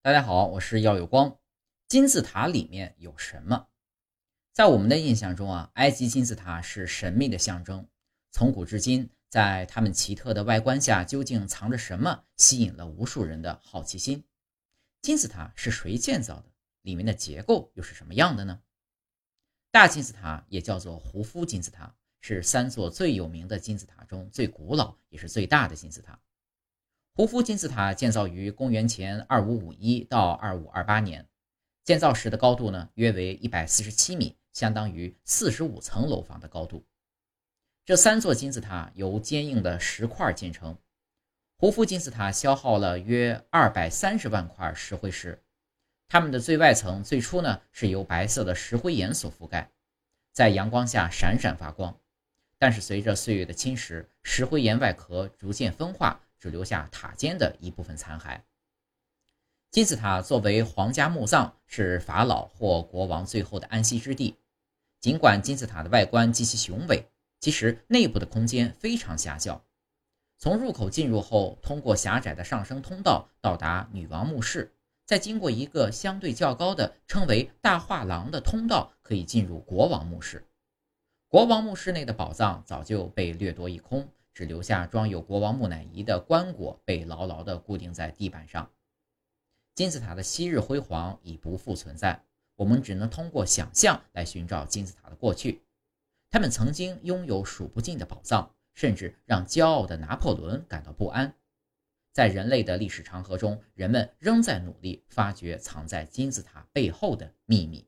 大家好，我是耀有光。金字塔里面有什么？在我们的印象中啊，埃及金字塔是神秘的象征。从古至今，在它们奇特的外观下，究竟藏着什么，吸引了无数人的好奇心。金字塔是谁建造的？里面的结构又是什么样的呢？大金字塔也叫做胡夫金字塔，是三座最有名的金字塔中最古老也是最大的金字塔。胡夫金字塔建造于公元前二五五一到二五二八年，建造时的高度呢约为一百四十七米，相当于四十五层楼房的高度。这三座金字塔由坚硬的石块建成。胡夫金字塔消耗了约二百三十万块石灰石，它们的最外层最初呢是由白色的石灰岩所覆盖，在阳光下闪闪发光。但是随着岁月的侵蚀，石灰岩外壳逐渐分化。只留下塔尖的一部分残骸。金字塔作为皇家墓葬，是法老或国王最后的安息之地。尽管金字塔的外观极其雄伟，其实内部的空间非常狭小。从入口进入后，通过狭窄的上升通道到达女王墓室，再经过一个相对较高的称为大画廊的通道，可以进入国王墓室。国王墓室内的宝藏早就被掠夺一空。只留下装有国王木乃伊的棺椁被牢牢地固定在地板上。金字塔的昔日辉煌已不复存在，我们只能通过想象来寻找金字塔的过去。他们曾经拥有数不尽的宝藏，甚至让骄傲的拿破仑感到不安。在人类的历史长河中，人们仍在努力发掘藏在金字塔背后的秘密。